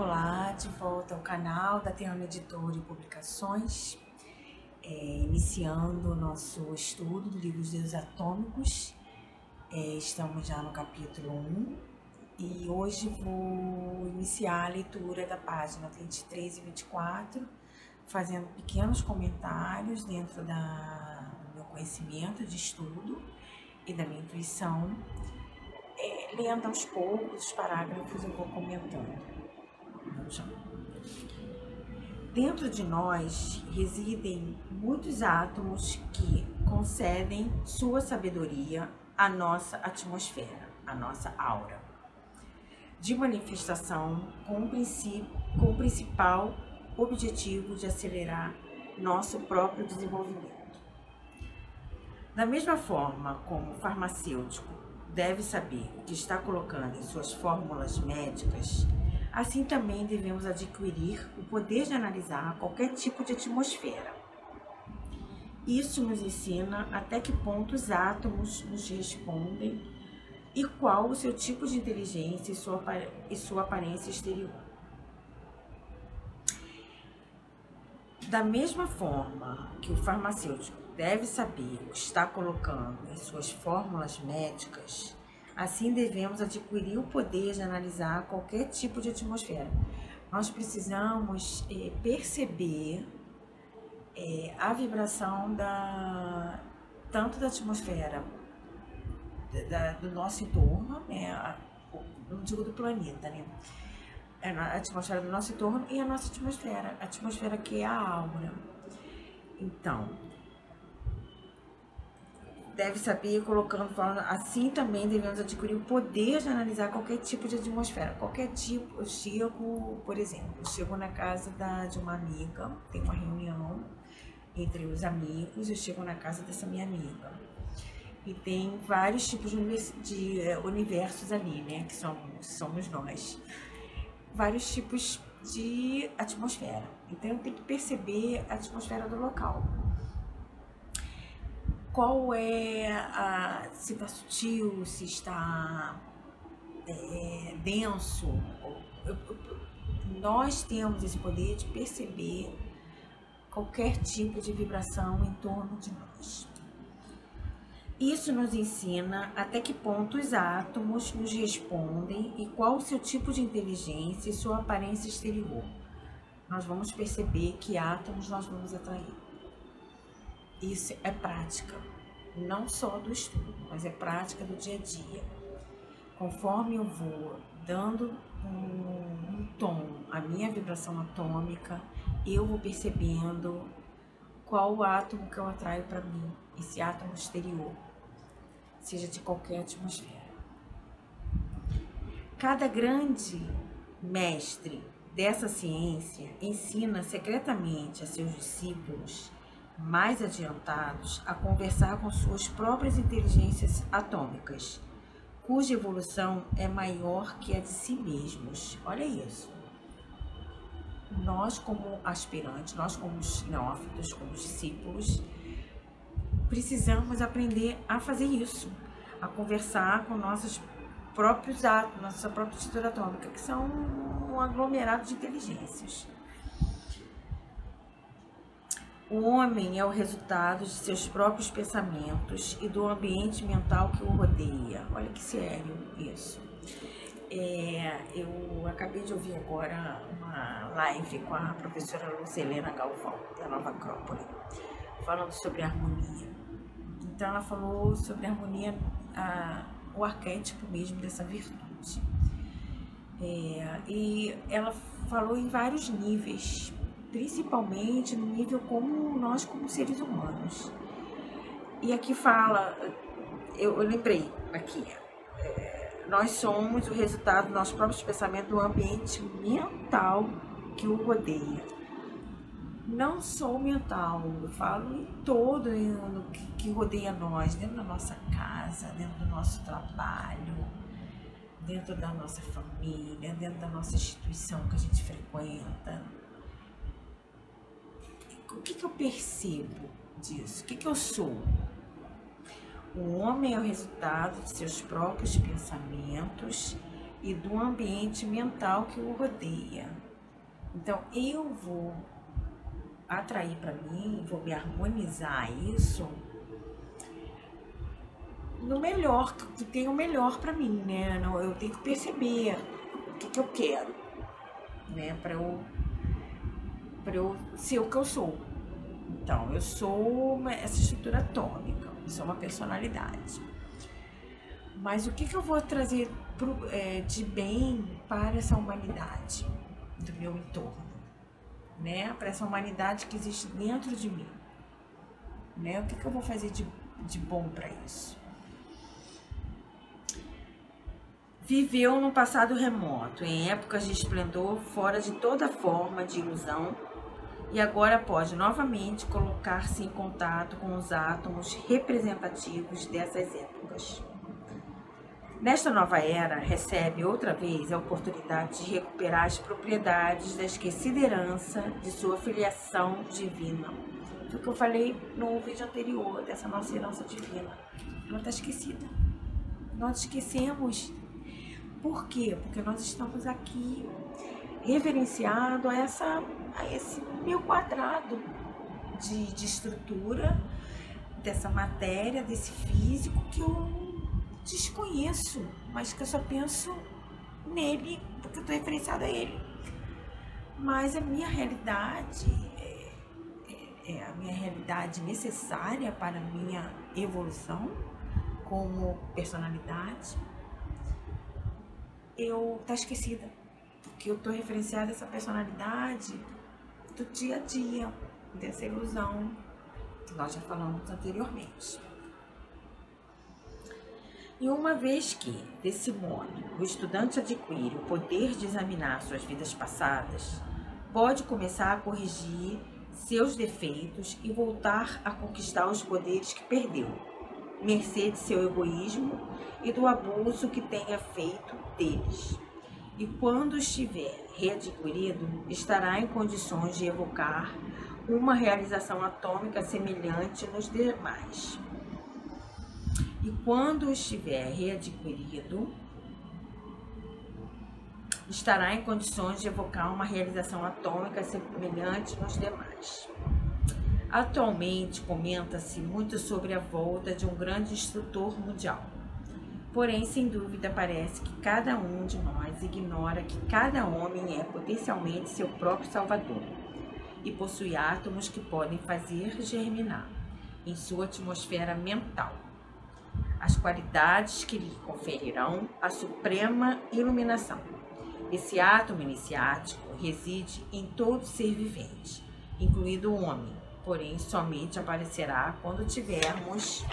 Olá, de volta ao canal da Teana Editora e Publicações, é, iniciando o nosso estudo do livro Deus Atômicos. É, estamos já no capítulo 1 e hoje vou iniciar a leitura da página 23 e 24, fazendo pequenos comentários dentro da, do meu conhecimento de estudo e da minha intuição. É, lendo aos poucos os parágrafos, eu vou comentando. Dentro de nós residem muitos átomos que concedem sua sabedoria à nossa atmosfera, à nossa aura, de manifestação com o, com o principal objetivo de acelerar nosso próprio desenvolvimento. Da mesma forma como o farmacêutico deve saber que está colocando em suas fórmulas médicas, Assim também devemos adquirir o poder de analisar qualquer tipo de atmosfera. Isso nos ensina até que ponto os átomos nos respondem e qual o seu tipo de inteligência e sua, e sua aparência exterior. Da mesma forma que o farmacêutico deve saber o que está colocando em suas fórmulas médicas, Assim, devemos adquirir o poder de analisar qualquer tipo de atmosfera. Nós precisamos é, perceber é, a vibração da, tanto da atmosfera da, do nosso entorno, né, não digo do planeta, né? É a atmosfera do nosso entorno e a nossa atmosfera, a atmosfera que é a aura. Então, deve saber, colocando, falando, assim também devemos adquirir o poder de analisar qualquer tipo de atmosfera, qualquer tipo. Eu chego, por exemplo, eu chego na casa da, de uma amiga, tem uma reunião entre os amigos, eu chego na casa dessa minha amiga. E tem vários tipos de, de é, universos ali, né? Que somos, somos nós. Vários tipos de atmosfera. Então eu tenho que perceber a atmosfera do local qual é a, se está sutil, se está é, denso. Nós temos esse poder de perceber qualquer tipo de vibração em torno de nós. Isso nos ensina até que ponto os átomos nos respondem e qual o seu tipo de inteligência e sua aparência exterior. Nós vamos perceber que átomos nós vamos atrair. Isso é prática, não só do estudo, mas é prática do dia a dia. Conforme eu vou dando um, um tom à minha vibração atômica, eu vou percebendo qual o átomo que eu atraio para mim, esse átomo exterior, seja de qualquer atmosfera. Cada grande mestre dessa ciência ensina secretamente a seus discípulos mais adiantados a conversar com suas próprias inteligências atômicas, cuja evolução é maior que a de si mesmos. Olha isso. Nós, como aspirantes, nós, como neófitos, como discípulos, precisamos aprender a fazer isso, a conversar com nossos próprios átomos, nossa própria estrutura atômica, que são um aglomerado de inteligências. O homem é o resultado de seus próprios pensamentos e do ambiente mental que o rodeia. Olha que sério isso. É, eu acabei de ouvir agora uma live com a professora Lucelena Galvão, da Nova Acrópole, falando sobre harmonia. Então, ela falou sobre a harmonia, a, o arquétipo mesmo dessa virtude. É, e ela falou em vários níveis principalmente no nível como nós como seres humanos. E aqui fala, eu, eu lembrei aqui, é, nós somos o resultado do nosso próprio pensamento do ambiente mental que o rodeia. Não só o mental, eu falo em todo no que, que rodeia nós, dentro da nossa casa, dentro do nosso trabalho, dentro da nossa família, dentro da nossa instituição que a gente frequenta, o que, que eu percebo disso? O que, que eu sou? O homem é o resultado de seus próprios pensamentos e do ambiente mental que o rodeia. Então eu vou atrair para mim, vou me harmonizar isso no melhor, que tem o melhor para mim, né? Eu tenho que perceber o que, que eu quero, né? Para eu, pra eu ser o que eu sou. Então, eu sou uma, essa estrutura atômica, sou uma personalidade. Mas o que, que eu vou trazer pro, é, de bem para essa humanidade do meu entorno? Né? Para essa humanidade que existe dentro de mim. Né? O que, que eu vou fazer de, de bom para isso? Viveu no passado remoto, em épocas de esplendor, fora de toda forma de ilusão, e agora pode novamente colocar-se em contato com os átomos representativos dessas épocas. Nesta nova era, recebe outra vez a oportunidade de recuperar as propriedades da esquecida herança de sua filiação divina. O que eu falei no vídeo anterior dessa nossa herança divina. Ela está esquecida. Nós esquecemos por quê? Porque nós estamos aqui reverenciado a, essa, a esse meu quadrado de, de estrutura, dessa matéria, desse físico que eu desconheço, mas que eu só penso nele porque eu estou referenciada a ele. Mas a minha realidade é, é, é a minha realidade necessária para a minha evolução como personalidade eu tá esquecida. Porque eu tô referenciada essa personalidade do dia a dia, dessa ilusão que nós já falamos anteriormente. E uma vez que, desse modo, o estudante adquire o poder de examinar suas vidas passadas, pode começar a corrigir seus defeitos e voltar a conquistar os poderes que perdeu, mercê de seu egoísmo e do abuso que tenha feito deles. E quando estiver readquirido, estará em condições de evocar uma realização atômica semelhante nos demais. E quando estiver readquirido, estará em condições de evocar uma realização atômica semelhante nos demais. Atualmente, comenta-se muito sobre a volta de um grande instrutor mundial Porém, sem dúvida, parece que cada um de nós ignora que cada homem é potencialmente seu próprio salvador e possui átomos que podem fazer germinar em sua atmosfera mental as qualidades que lhe conferirão a suprema iluminação. Esse átomo iniciático reside em todo ser vivente, incluído o homem, porém somente aparecerá quando tivermos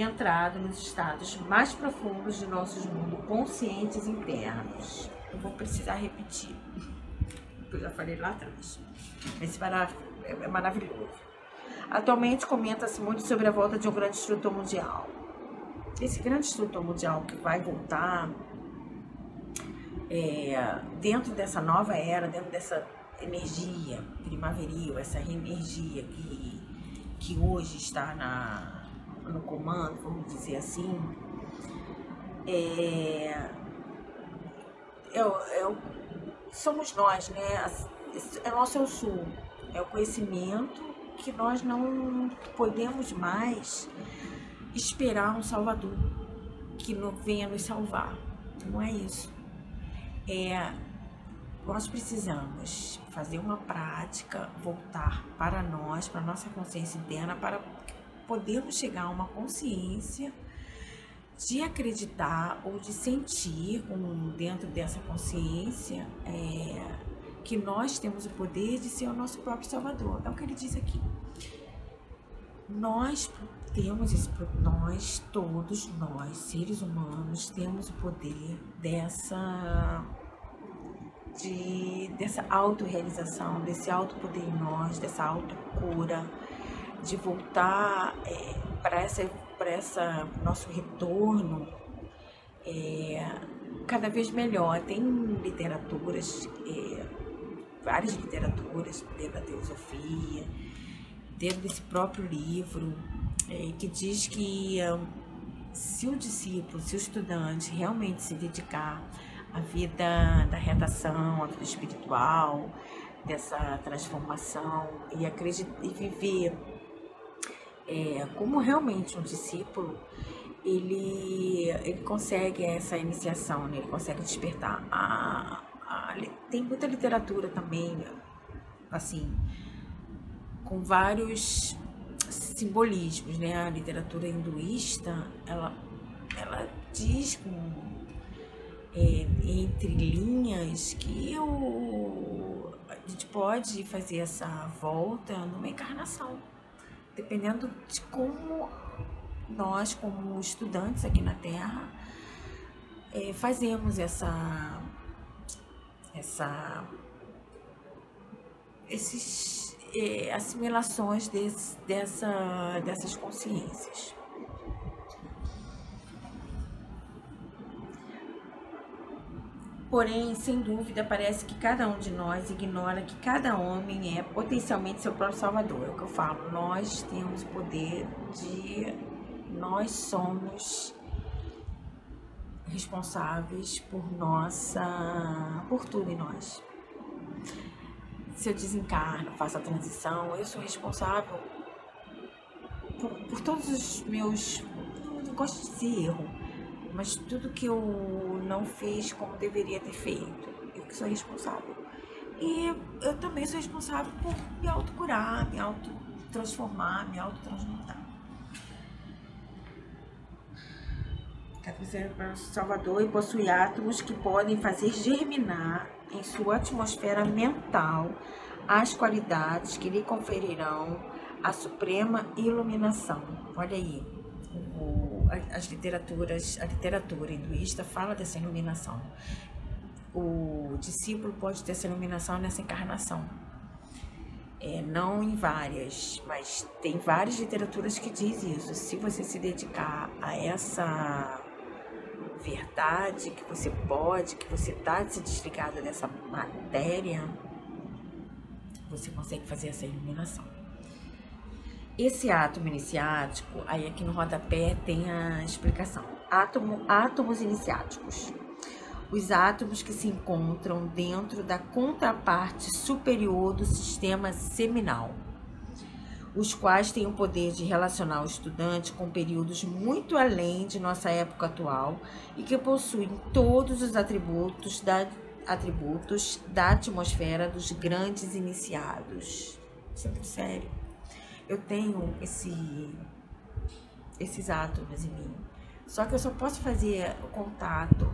entrado nos estados mais profundos de nossos mundos conscientes internos. Eu vou precisar repetir, eu já falei lá atrás. Esse é maravilhoso. Atualmente comenta-se muito sobre a volta de um grande instrutor mundial. Esse grande instrutor mundial que vai voltar é, dentro dessa nova era, dentro dessa energia primaveril, essa energia que, que hoje está na, no comando, vamos dizer assim, é, é, é, somos nós, né? É nosso eu sou, é o conhecimento que nós não podemos mais esperar um Salvador que não venha nos salvar. Não é isso. É, nós precisamos fazer uma prática, voltar para nós, para nossa consciência interna, para podemos chegar a uma consciência de acreditar ou de sentir um, dentro dessa consciência é, que nós temos o poder de ser o nosso próprio Salvador. É o que ele diz aqui. Nós temos esse nós todos nós seres humanos temos o poder dessa de dessa autorrealização, desse auto poder em nós, dessa autocura, de voltar é, para essa, para essa nosso retorno é, cada vez melhor. Tem literaturas, é, várias literaturas dentro da teosofia, dentro desse próprio livro, é, que diz que se o discípulo, se o estudante realmente se dedicar à vida da redação, à vida espiritual, dessa transformação e, acreditar, e viver é, como realmente um discípulo, ele, ele consegue essa iniciação, né? ele consegue despertar. A, a, tem muita literatura também, assim, com vários simbolismos, né? A literatura hinduísta, ela, ela diz com, é, entre linhas que o, a gente pode fazer essa volta numa encarnação, dependendo de como nós, como estudantes aqui na Terra, é, fazemos essa, essa, esses é, assimilações desse, dessa, dessas consciências. Porém, sem dúvida, parece que cada um de nós ignora que cada homem é potencialmente seu próprio salvador. É o que eu falo, nós temos o poder de. Nós somos responsáveis por nossa. por tudo em nós se eu desencarno, faço a transição, eu sou responsável por, por todos os meus. Não gosto de dizer erro, mas tudo que eu não fiz como deveria ter feito. Eu que sou responsável. E eu também sou responsável por me autocurar, me autotransformar, me autotransmutar. Dizer para Salvador e possui átomos que podem fazer germinar em sua atmosfera mental as qualidades que lhe conferirão a suprema iluminação. Olha aí, as literaturas, a literatura hinduísta fala dessa iluminação. O discípulo pode ter essa iluminação nessa encarnação. É, não em várias, mas tem várias literaturas que diz isso. Se você se dedicar a essa verdade, que você pode, que você está se desligado dessa matéria, você consegue fazer essa iluminação. Esse átomo iniciático, aí aqui no rodapé tem a explicação. Átomo, átomos iniciáticos. Os átomos que se encontram dentro da contraparte superior do sistema seminal os quais têm o poder de relacionar o estudante com períodos muito além de nossa época atual e que possuem todos os atributos da, atributos da atmosfera dos grandes iniciados. É sério. Eu tenho esse, esses átomos em mim. Só que eu só posso fazer o contato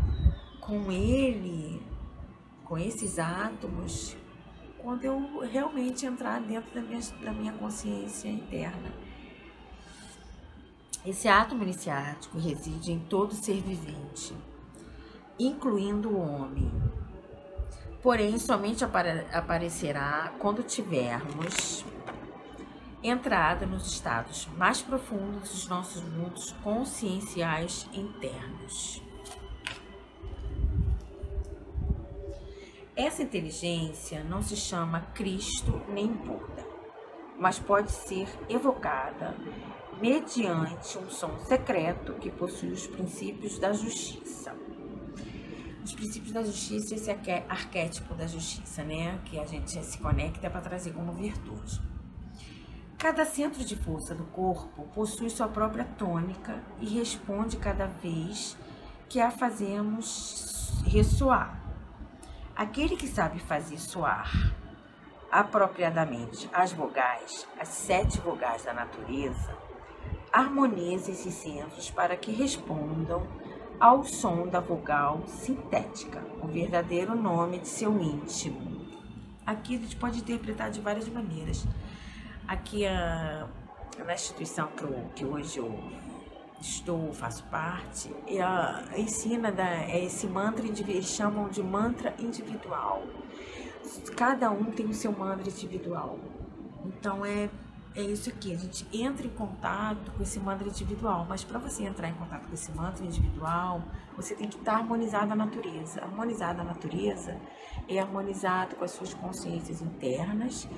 com ele, com esses átomos, quando eu realmente entrar dentro da minha, da minha consciência interna. Esse átomo iniciático reside em todo ser vivente, incluindo o homem. Porém, somente apare aparecerá quando tivermos entrada nos estados mais profundos dos nossos mundos conscienciais internos. Essa inteligência não se chama Cristo nem Buda, mas pode ser evocada mediante um som secreto que possui os princípios da justiça. Os princípios da justiça, esse arquétipo da justiça, né? Que a gente se conecta para trazer como virtude. Cada centro de força do corpo possui sua própria tônica e responde cada vez que a fazemos ressoar. Aquele que sabe fazer soar apropriadamente as vogais, as sete vogais da natureza, harmoniza esses centros para que respondam ao som da vogal sintética, o verdadeiro nome de seu íntimo. Aqui a gente pode interpretar de várias maneiras. Aqui a, na instituição que, eu, que hoje eu estou, faço parte, e a, ensina da, é esse mantra, eles chamam de mantra individual. Cada um tem o seu mantra individual. Então é, é isso aqui, a gente entra em contato com esse mantra individual, mas para você entrar em contato com esse mantra individual, você tem que estar harmonizado à natureza. Harmonizado à natureza é harmonizado com as suas consciências internas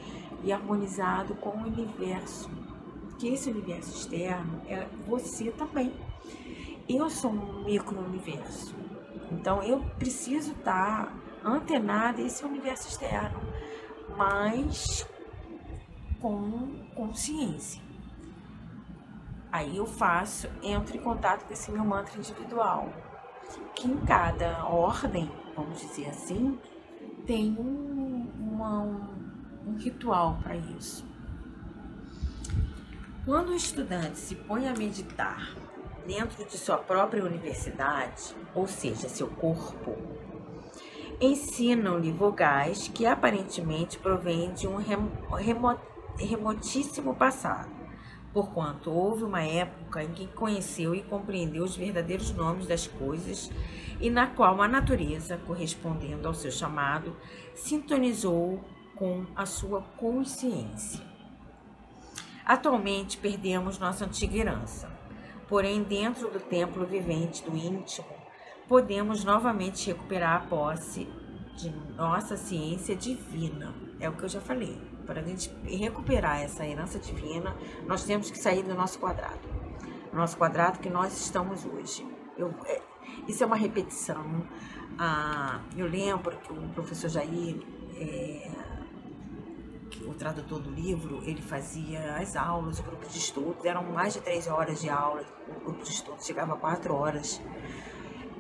e harmonizado com o universo que esse universo externo é você também. eu sou um micro-universo. Então eu preciso estar antenada a esse universo externo, mas com consciência. Aí eu faço, entro em contato com esse meu mantra individual, que em cada ordem, vamos dizer assim, tem um, uma, um, ritual para isso. Quando o estudante se põe a meditar dentro de sua própria universidade, ou seja, seu corpo, ensinam-lhe vogais que aparentemente provêm de um remotíssimo passado, porquanto houve uma época em que conheceu e compreendeu os verdadeiros nomes das coisas e na qual a natureza, correspondendo ao seu chamado, sintonizou com a sua consciência. Atualmente perdemos nossa antiga herança, porém, dentro do templo vivente do íntimo, podemos novamente recuperar a posse de nossa ciência divina. É o que eu já falei. Para a gente recuperar essa herança divina, nós temos que sair do nosso quadrado. Nosso quadrado que nós estamos hoje. Eu, é, isso é uma repetição. Ah, eu lembro que o professor Jair é, o tradutor do livro, ele fazia as aulas, o grupo de estudos, eram mais de três horas de aula, o grupo de estudos chegava a quatro horas,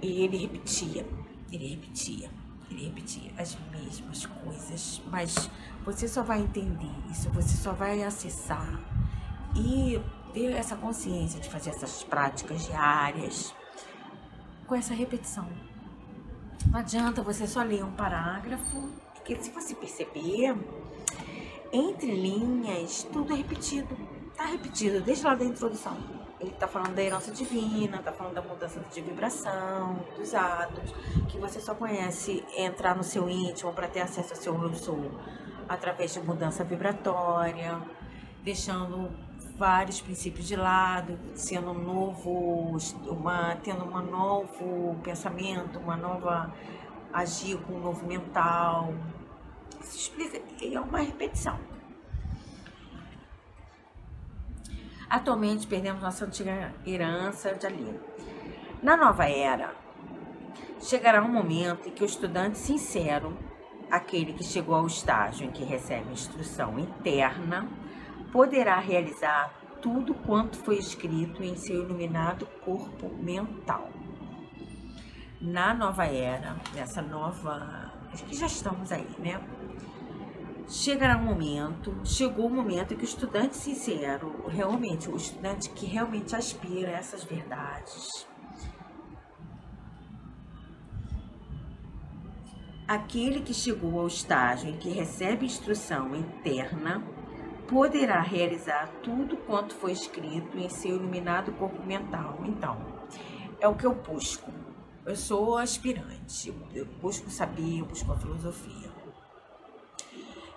e ele repetia, ele repetia, ele repetia as mesmas coisas, mas você só vai entender isso, você só vai acessar e ter essa consciência de fazer essas práticas diárias com essa repetição. Não adianta você só ler um parágrafo, porque se você perceber, entre linhas, tudo é repetido. Tá repetido desde lá da introdução. Ele tá falando da herança divina, tá falando da mudança de vibração, dos atos, que você só conhece entrar no seu íntimo para ter acesso ao seu eu através de mudança vibratória, deixando vários princípios de lado, sendo um novo, uma, tendo um novo pensamento, uma nova agir com um novo mental, se explica, é uma repetição. Atualmente perdemos nossa antiga herança de ali. Na nova era, chegará um momento em que o estudante sincero, aquele que chegou ao estágio em que recebe instrução interna, poderá realizar tudo quanto foi escrito em seu iluminado corpo mental. Na nova era, nessa nova. Acho que já estamos aí, né? Chegará um momento, chegou o um momento que o estudante sincero, realmente, o estudante que realmente aspira a essas verdades, aquele que chegou ao estágio em que recebe instrução interna, poderá realizar tudo quanto foi escrito em seu iluminado corpo mental. Então, é o que eu busco. Eu sou aspirante, eu busco saber, eu busco a filosofia.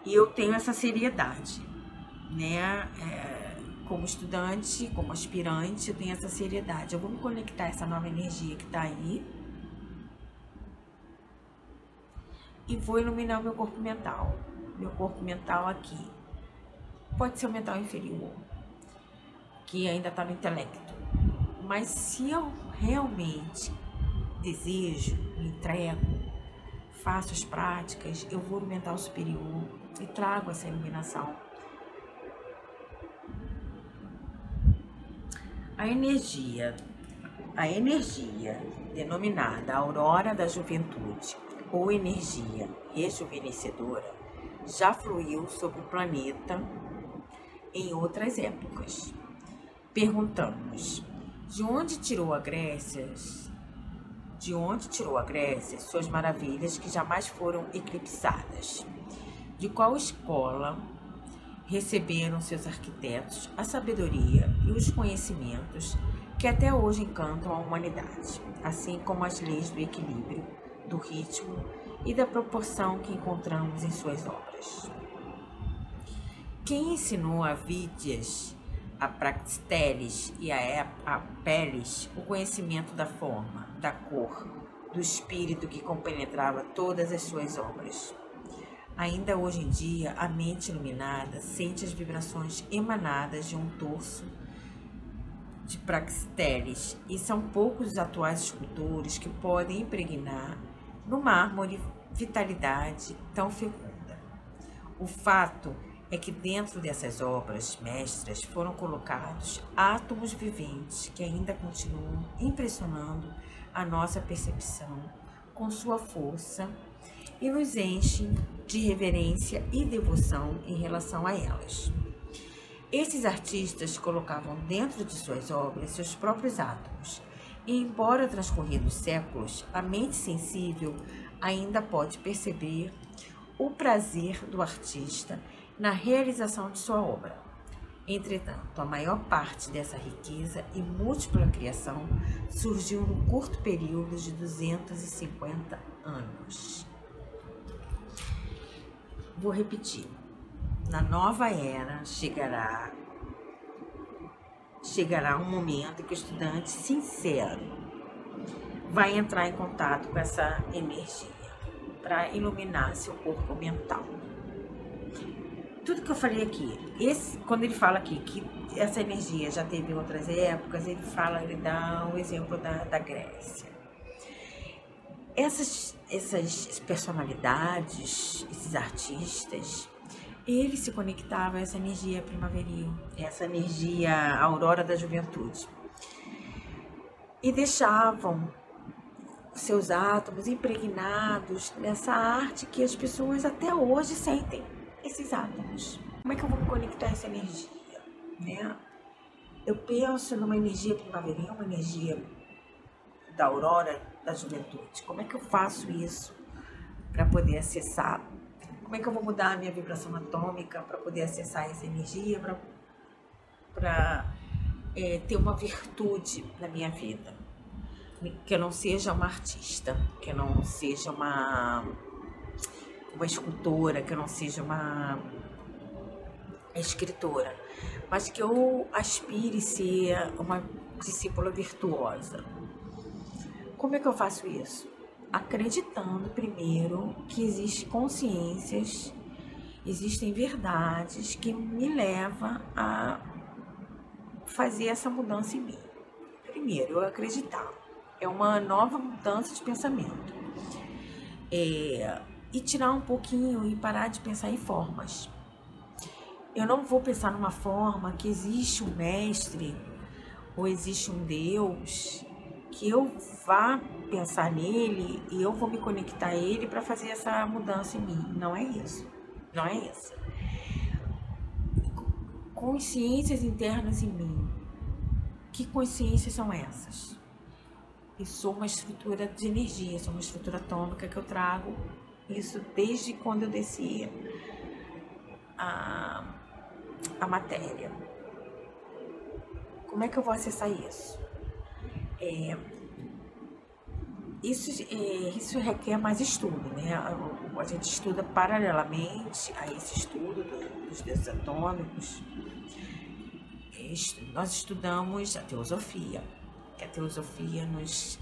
E eu tenho essa seriedade, né? É, como estudante, como aspirante, eu tenho essa seriedade. Eu vou me conectar a essa nova energia que está aí e vou iluminar o meu corpo mental. Meu corpo mental aqui. Pode ser o mental inferior, que ainda está no intelecto. Mas se eu realmente desejo, me entrego, faço as práticas, eu vou no mental superior, e trago essa iluminação. A energia, a energia denominada aurora da juventude ou energia rejuvenescedora já fluiu sobre o planeta em outras épocas. Perguntamos: de onde tirou a Grécia? De onde tirou a Grécia suas maravilhas que jamais foram eclipsadas? De qual escola receberam seus arquitetos a sabedoria e os conhecimentos que até hoje encantam a humanidade, assim como as leis do equilíbrio, do ritmo e da proporção que encontramos em suas obras. Quem ensinou a Vídias, a Praxiteles e a Apeles o conhecimento da forma, da cor, do espírito que compenetrava todas as suas obras? Ainda hoje em dia, a mente iluminada sente as vibrações emanadas de um torso de Praxiteles e são poucos os atuais escultores que podem impregnar no mármore vitalidade tão fecunda. O fato é que dentro dessas obras mestras foram colocados átomos viventes que ainda continuam impressionando a nossa percepção com sua força e nos enchem de reverência e devoção em relação a elas. Esses artistas colocavam dentro de suas obras seus próprios átomos, e embora transcorridos séculos, a mente sensível ainda pode perceber o prazer do artista na realização de sua obra. Entretanto, a maior parte dessa riqueza e múltipla criação surgiu no curto período de 250 anos. Vou repetir. Na nova era chegará chegará um momento que o estudante sincero vai entrar em contato com essa energia para iluminar seu corpo mental. Tudo que eu falei aqui, esse, quando ele fala aqui que essa energia já teve em outras épocas, ele fala, ele dá um exemplo da, da Grécia. Essas, essas personalidades, esses artistas, ele se conectava a essa energia primaveril, essa energia aurora da juventude. E deixavam seus átomos impregnados nessa arte que as pessoas até hoje sentem, esses átomos. Como é que eu vou me conectar a essa energia? Né? Eu penso numa energia primaveril, uma energia da aurora da juventude. Como é que eu faço isso para poder acessar como é que eu vou mudar a minha vibração atômica para poder acessar essa energia, para é, ter uma virtude na minha vida? Que eu não seja uma artista, que eu não seja uma, uma escultora, que eu não seja uma escritora, mas que eu aspire ser uma discípula virtuosa. Como é que eu faço isso? acreditando primeiro que existem consciências, existem verdades que me levam a fazer essa mudança em mim. Primeiro, eu acreditar. É uma nova mudança de pensamento. É, e tirar um pouquinho e parar de pensar em formas. Eu não vou pensar numa forma que existe um mestre ou existe um Deus que eu vá pensar nele e eu vou me conectar a ele para fazer essa mudança em mim. Não é isso. Não é isso. Consciências internas em mim. Que consciências são essas? Eu sou uma estrutura de energia, sou uma estrutura atômica que eu trago isso desde quando eu desci a, a matéria. Como é que eu vou acessar isso? É, isso, é, isso requer mais estudo, né? A, a, gente estuda paralelamente a esse estudo do, dos deuses atômicos. nós estudamos a teosofia, que a teosofia nos,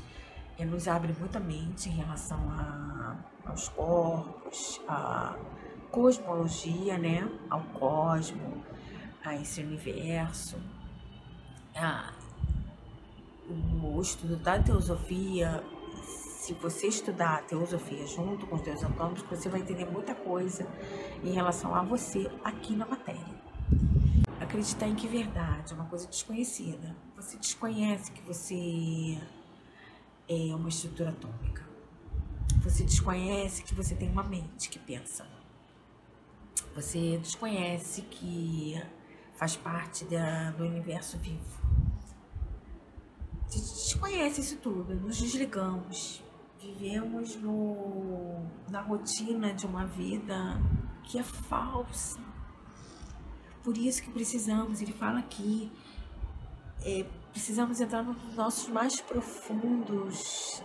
é, nos abre muita mente em relação a, aos corpos, à cosmologia, né? Ao cosmo, a esse universo. A, o estudo da teosofia, se você estudar a teosofia junto com os deuses atômicos, você vai entender muita coisa em relação a você aqui na matéria. Acreditar em que verdade é uma coisa desconhecida. Você desconhece que você é uma estrutura atômica. Você desconhece que você tem uma mente que pensa. Você desconhece que faz parte da, do universo vivo a gente isso tudo, nos desligamos. Vivemos no, na rotina de uma vida que é falsa. Por isso que precisamos, ele fala aqui, é, precisamos entrar nos nossos mais profundos,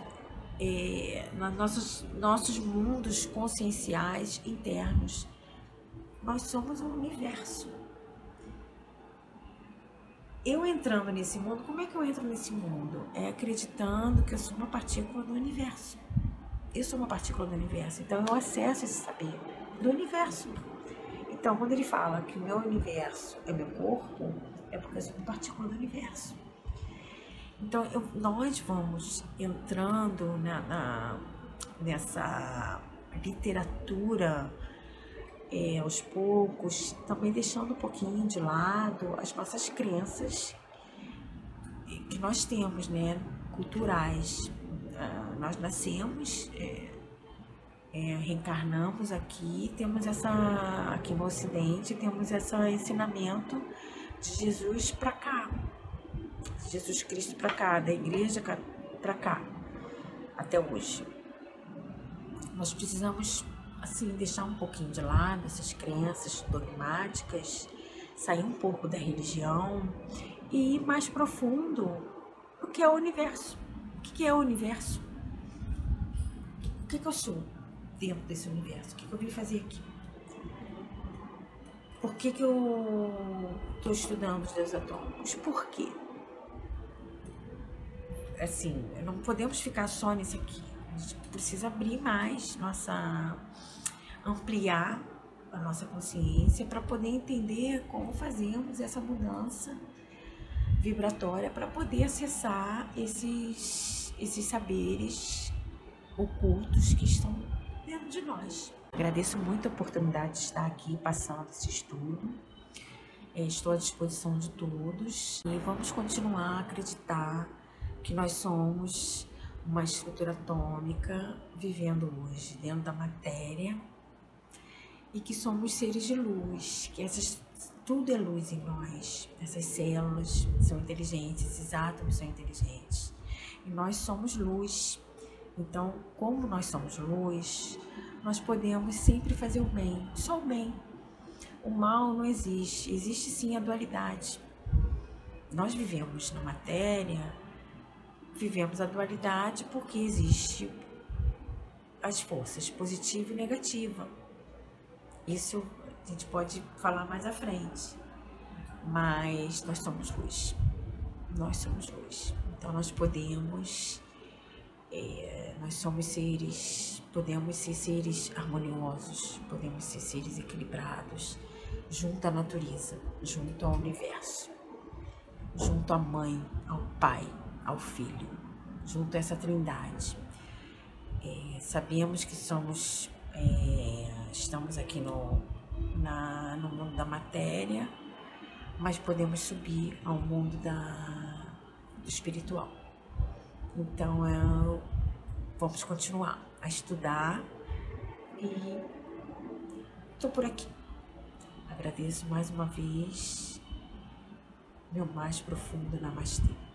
é, nos nossos, nossos mundos conscienciais internos. Nós somos um universo eu entrando nesse mundo, como é que eu entro nesse mundo? É acreditando que eu sou uma partícula do universo. Eu sou uma partícula do universo, então eu acesso esse saber do universo. Então, quando ele fala que o meu universo é meu corpo, é porque eu sou uma partícula do universo. Então, eu, nós vamos entrando na, na nessa literatura é, aos poucos, também deixando um pouquinho de lado as nossas crenças que nós temos, né, culturais. Ah, nós nascemos, é, é, reencarnamos aqui, temos essa aqui no Ocidente, temos esse ensinamento de Jesus para cá, Jesus Cristo para cá, da igreja para cá, até hoje. Nós precisamos assim deixar um pouquinho de lado essas crenças dogmáticas, sair um pouco da religião e ir mais profundo o que é o universo. O que é o universo? O que, eu sou dentro desse universo? O que, eu vim fazer aqui? Por que, que eu estou estudando os deus atômicos? Por quê? Assim, não podemos ficar só nisso aqui. A gente precisa abrir mais nossa. ampliar a nossa consciência para poder entender como fazemos essa mudança vibratória para poder acessar esses, esses saberes ocultos que estão dentro de nós. Agradeço muito a oportunidade de estar aqui passando esse estudo. É, estou à disposição de todos e vamos continuar a acreditar que nós somos uma estrutura atômica vivendo hoje dentro da matéria e que somos seres de luz, que essas tudo é luz em nós. Essas células são inteligentes, esses átomos são inteligentes. E nós somos luz. Então, como nós somos luz, nós podemos sempre fazer o bem, só o bem. O mal não existe, existe sim a dualidade. Nós vivemos na matéria, vivemos a dualidade porque existe as forças positiva e negativa. Isso a gente pode falar mais à frente. Mas nós somos luz. Nós somos luz. Então nós podemos, é, nós somos seres, podemos ser seres harmoniosos, podemos ser seres equilibrados, junto à natureza, junto ao universo, junto à mãe, ao pai, ao filho, junto a essa trindade. É, sabemos que somos, é, estamos aqui no na, no mundo da matéria, mas podemos subir ao mundo da, do espiritual. Então, é, vamos continuar a estudar e estou por aqui. Agradeço mais uma vez meu mais profundo Namastê.